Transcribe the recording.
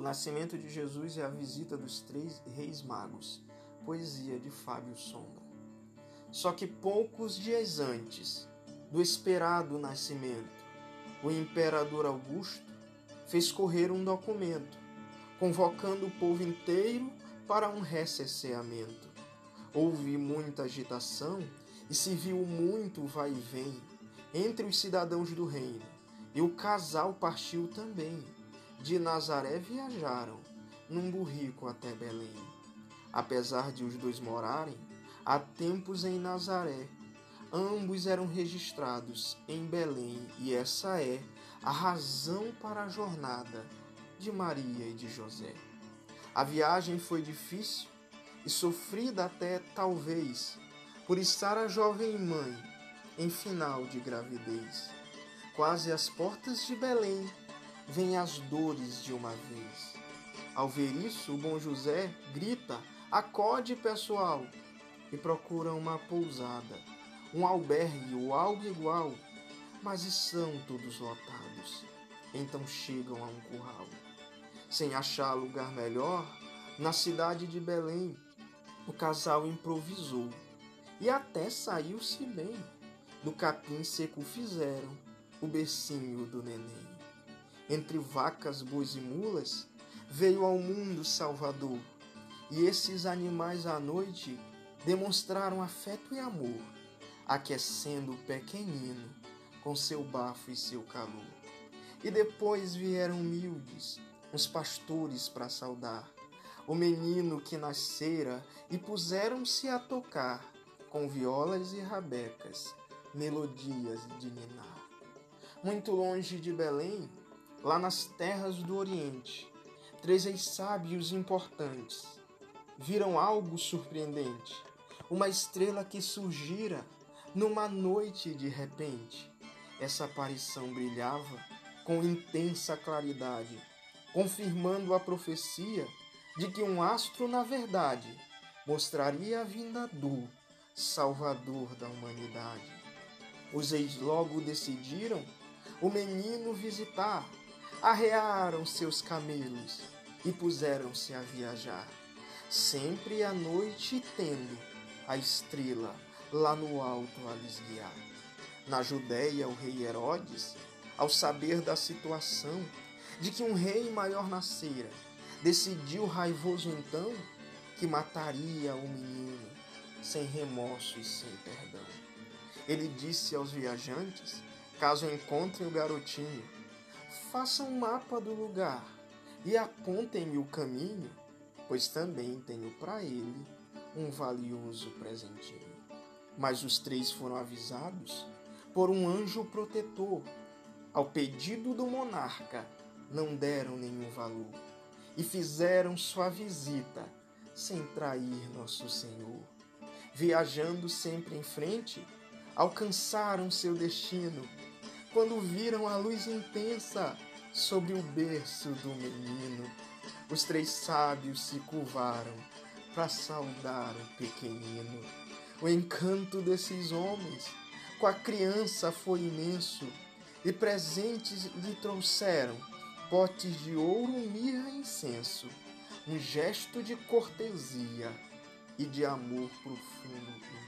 O nascimento de Jesus e a visita dos três reis magos. Poesia de Fábio Sombra. Só que poucos dias antes do esperado nascimento, o imperador Augusto fez correr um documento convocando o povo inteiro para um recenseamento. Houve muita agitação e se viu muito vai e vem entre os cidadãos do reino, e o casal partiu também. De Nazaré viajaram, num burrico até Belém. Apesar de os dois morarem há tempos em Nazaré, ambos eram registrados em Belém, e essa é a razão para a jornada de Maria e de José. A viagem foi difícil e sofrida até talvez por estar a jovem mãe em final de gravidez. Quase às portas de Belém vêm as dores de uma vez. Ao ver isso, o bom José grita: acode pessoal! e procura uma pousada, um albergue ou algo igual, mas estão todos lotados. Então chegam a um curral. Sem achar lugar melhor, na cidade de Belém, o casal improvisou e até saiu-se bem. Do capim seco fizeram o bercinho do neném. Entre vacas, bois e mulas, veio ao mundo Salvador. E esses animais à noite demonstraram afeto e amor, aquecendo o pequenino com seu bafo e seu calor. E depois vieram humildes os pastores para saudar o menino que nascera e puseram-se a tocar com violas e rabecas, melodias de ninar. Muito longe de Belém, lá nas terras do Oriente, três ex sábios importantes viram algo surpreendente, uma estrela que surgira numa noite de repente. Essa aparição brilhava com intensa claridade confirmando a profecia de que um astro, na verdade, mostraria a vinda do Salvador da humanidade. Os ex logo decidiram o menino visitar, arrearam seus camelos e puseram-se a viajar, sempre à noite tendo a estrela lá no alto a lhes guiar. Na Judéia, o rei Herodes, ao saber da situação, de que um rei maior nascera. Decidiu raivoso então que mataria o menino sem remorso e sem perdão. Ele disse aos viajantes, caso encontrem o garotinho, façam um mapa do lugar e apontem-me o caminho, pois também tenho para ele um valioso presentinho. Mas os três foram avisados por um anjo protetor. Ao pedido do monarca, não deram nenhum valor e fizeram sua visita sem trair nosso Senhor. Viajando sempre em frente, alcançaram seu destino quando viram a luz intensa sobre o berço do menino. Os três sábios se curvaram para saudar o pequenino. O encanto desses homens com a criança foi imenso e presentes lhe trouxeram potes de ouro, mirra e incenso, um gesto de cortesia e de amor profundo